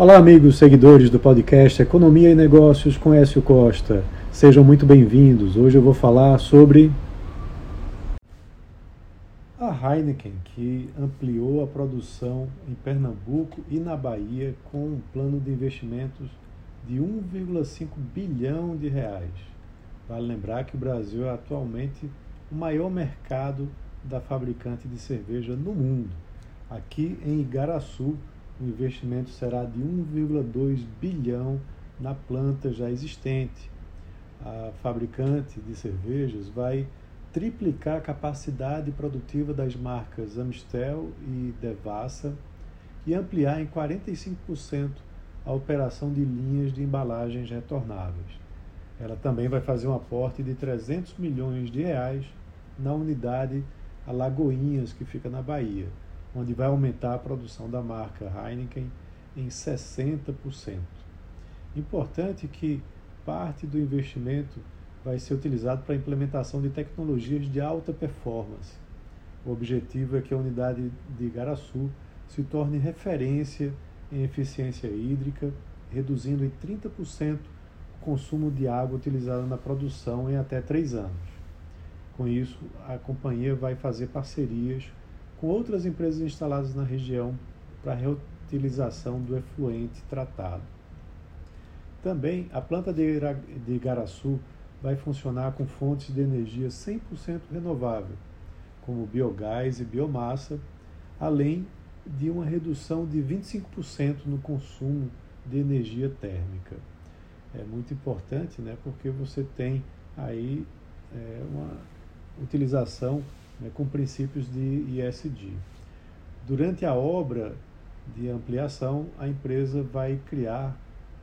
Olá, amigos seguidores do podcast Economia e Negócios com Écio Costa. Sejam muito bem-vindos. Hoje eu vou falar sobre a Heineken, que ampliou a produção em Pernambuco e na Bahia com um plano de investimentos de 1,5 bilhão de reais. Vale lembrar que o Brasil é atualmente o maior mercado da fabricante de cerveja no mundo. Aqui em Igaraçu, o investimento será de 1,2 bilhão na planta já existente. A fabricante de cervejas vai triplicar a capacidade produtiva das marcas Amstel e Devassa e ampliar em 45% a operação de linhas de embalagens retornáveis. Ela também vai fazer um aporte de 300 milhões de reais na unidade Alagoinhas, que fica na Bahia onde vai aumentar a produção da marca Heineken em 60%. Importante que parte do investimento vai ser utilizado para a implementação de tecnologias de alta performance. O objetivo é que a unidade de Igaraçu se torne referência em eficiência hídrica, reduzindo em 30% o consumo de água utilizada na produção em até três anos. Com isso, a companhia vai fazer parcerias com outras empresas instaladas na região para reutilização do efluente tratado. Também a planta de Igaraçu vai funcionar com fontes de energia 100% renovável, como biogás e biomassa, além de uma redução de 25% no consumo de energia térmica. É muito importante, né, porque você tem aí é, uma utilização né, com princípios de ISD. Durante a obra de ampliação, a empresa vai criar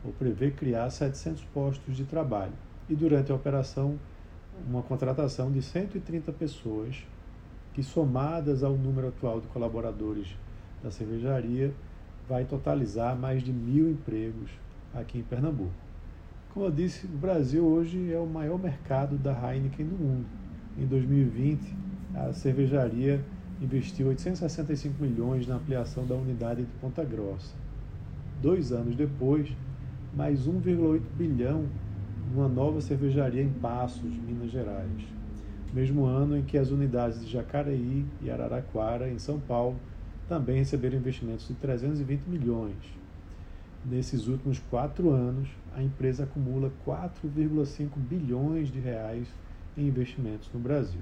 ou prevê criar 700 postos de trabalho e durante a operação uma contratação de 130 pessoas que somadas ao número atual de colaboradores da cervejaria vai totalizar mais de mil empregos aqui em Pernambuco. Como eu disse, o Brasil hoje é o maior mercado da Heineken no mundo. Em 2020, a cervejaria investiu 865 milhões na ampliação da unidade de Ponta Grossa. Dois anos depois, mais 1,8 bilhão numa nova cervejaria em Passos, Minas Gerais. Mesmo ano em que as unidades de Jacareí e Araraquara, em São Paulo, também receberam investimentos de 320 milhões. Nesses últimos quatro anos, a empresa acumula 4,5 bilhões de reais em investimentos no Brasil.